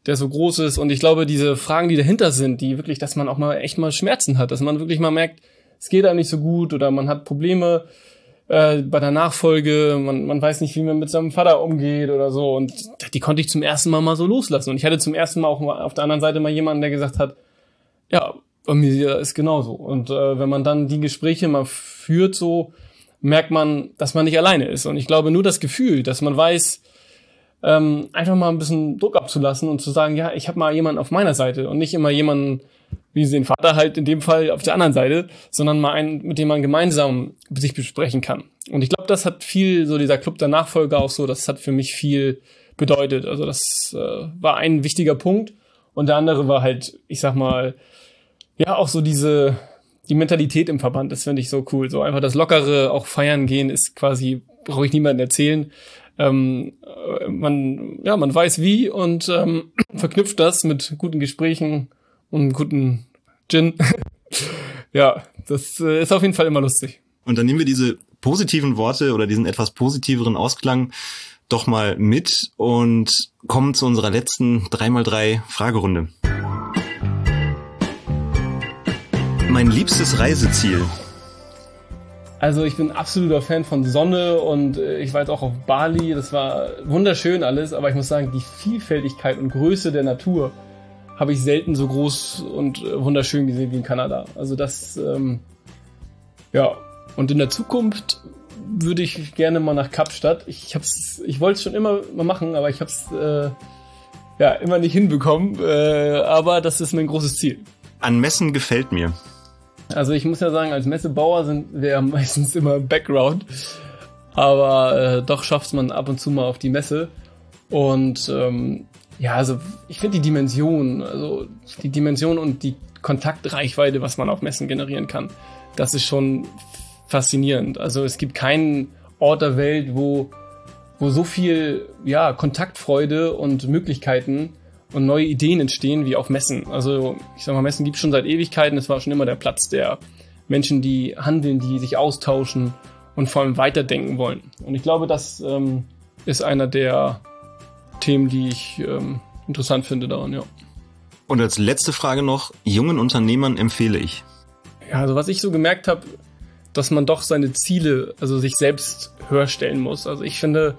der so groß ist und ich glaube, diese Fragen, die dahinter sind, die wirklich, dass man auch mal echt mal Schmerzen hat, dass man wirklich mal merkt, es geht einem nicht so gut oder man hat Probleme äh, bei der Nachfolge, man, man weiß nicht, wie man mit seinem Vater umgeht oder so und die konnte ich zum ersten Mal mal so loslassen und ich hatte zum ersten Mal auch auf der anderen Seite mal jemanden, der gesagt hat, ja, bei mir ist genauso und äh, wenn man dann die Gespräche mal führt so, merkt man, dass man nicht alleine ist. Und ich glaube, nur das Gefühl, dass man weiß, ähm, einfach mal ein bisschen Druck abzulassen und zu sagen, ja, ich habe mal jemanden auf meiner Seite und nicht immer jemanden, wie sie den Vater halt in dem Fall auf der anderen Seite, sondern mal einen, mit dem man gemeinsam sich besprechen kann. Und ich glaube, das hat viel, so dieser Club der Nachfolger auch so, das hat für mich viel bedeutet. Also das äh, war ein wichtiger Punkt. Und der andere war halt, ich sag mal, ja, auch so diese, die Mentalität im Verband, das finde ich so cool. So einfach das lockere, auch feiern gehen, ist quasi, brauche ich niemandem erzählen. Ähm, äh, man, ja, man weiß wie und ähm, <clears throat> verknüpft das mit guten Gesprächen und guten Gin. <laughs> ja, das äh, ist auf jeden Fall immer lustig. Und dann nehmen wir diese positiven Worte oder diesen etwas positiveren Ausklang doch mal mit und kommen zu unserer letzten 3x3 Fragerunde. Mein liebstes Reiseziel. Also ich bin absoluter Fan von Sonne und äh, ich war jetzt auch auf Bali. Das war wunderschön alles, aber ich muss sagen, die Vielfältigkeit und Größe der Natur habe ich selten so groß und äh, wunderschön gesehen wie in Kanada. Also das, ähm, ja. Und in der Zukunft würde ich gerne mal nach Kapstadt. Ich hab's, ich wollte es schon immer mal machen, aber ich habe es äh, ja immer nicht hinbekommen. Äh, aber das ist mein großes Ziel. An Messen gefällt mir. Also ich muss ja sagen, als Messebauer sind wir ja <laughs> meistens immer im Background. Aber äh, doch schafft man ab und zu mal auf die Messe. Und ähm, ja, also ich finde die Dimension, also die Dimension und die Kontaktreichweite, was man auf Messen generieren kann, das ist schon faszinierend. Also es gibt keinen Ort der Welt, wo, wo so viel ja, Kontaktfreude und Möglichkeiten und neue Ideen entstehen wie auf Messen. Also ich sag mal, Messen gibt es schon seit Ewigkeiten. Es war schon immer der Platz der Menschen, die handeln, die sich austauschen und vor allem weiterdenken wollen. Und ich glaube, das ähm, ist einer der Themen, die ich ähm, interessant finde daran, ja. Und als letzte Frage noch, jungen Unternehmern empfehle ich. Ja, also was ich so gemerkt habe, dass man doch seine Ziele, also sich selbst höher stellen muss. Also ich finde,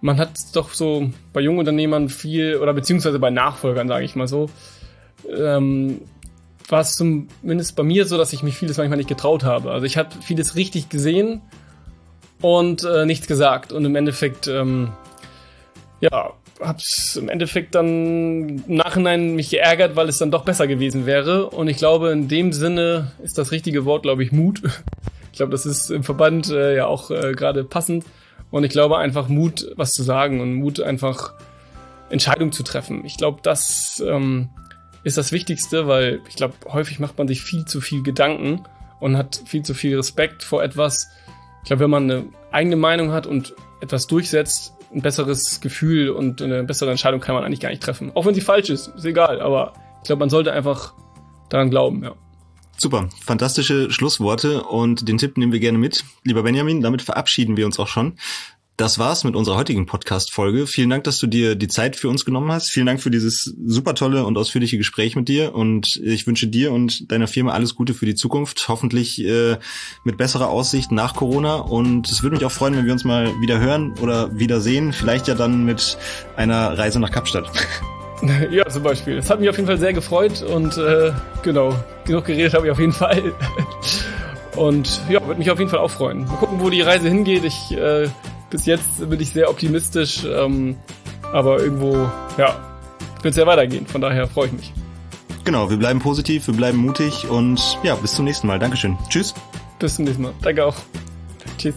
man hat doch so bei jungen Unternehmern viel, oder beziehungsweise bei Nachfolgern, sage ich mal so, ähm, war es zumindest bei mir so, dass ich mich vieles manchmal nicht getraut habe. Also ich habe vieles richtig gesehen und äh, nichts gesagt. Und im Endeffekt, ähm, ja, hab's im Endeffekt dann im Nachhinein mich geärgert, weil es dann doch besser gewesen wäre. Und ich glaube, in dem Sinne ist das richtige Wort, glaube ich, Mut. <laughs> Ich glaube, das ist im Verband äh, ja auch äh, gerade passend. Und ich glaube einfach Mut, was zu sagen und Mut einfach Entscheidungen zu treffen. Ich glaube, das ähm, ist das Wichtigste, weil ich glaube, häufig macht man sich viel zu viel Gedanken und hat viel zu viel Respekt vor etwas. Ich glaube, wenn man eine eigene Meinung hat und etwas durchsetzt, ein besseres Gefühl und eine bessere Entscheidung kann man eigentlich gar nicht treffen. Auch wenn sie falsch ist, ist egal, aber ich glaube, man sollte einfach daran glauben, ja. Super, fantastische Schlussworte und den Tipp nehmen wir gerne mit. Lieber Benjamin, damit verabschieden wir uns auch schon. Das war's mit unserer heutigen Podcast-Folge. Vielen Dank, dass du dir die Zeit für uns genommen hast. Vielen Dank für dieses super tolle und ausführliche Gespräch mit dir. Und ich wünsche dir und deiner Firma alles Gute für die Zukunft. Hoffentlich äh, mit besserer Aussicht nach Corona. Und es würde mich auch freuen, wenn wir uns mal wieder hören oder wieder sehen. Vielleicht ja dann mit einer Reise nach Kapstadt. <laughs> <laughs> Ja, zum Beispiel. Das hat mich auf jeden Fall sehr gefreut und äh, genau, genug geredet habe ich auf jeden <laughs> Fall. Und ja, würde mich auf jeden Fall auch freuen. Mal gucken, wo die Reise hingeht. Ich äh, bis jetzt bin ich sehr optimistisch, ähm, aber irgendwo, ja, wird es ja weitergehen. Von daher freue ich mich. Genau, wir bleiben positiv, wir bleiben mutig und ja, bis zum nächsten Mal. Dankeschön. Tschüss. Bis zum nächsten Mal. Danke auch. Tschüss.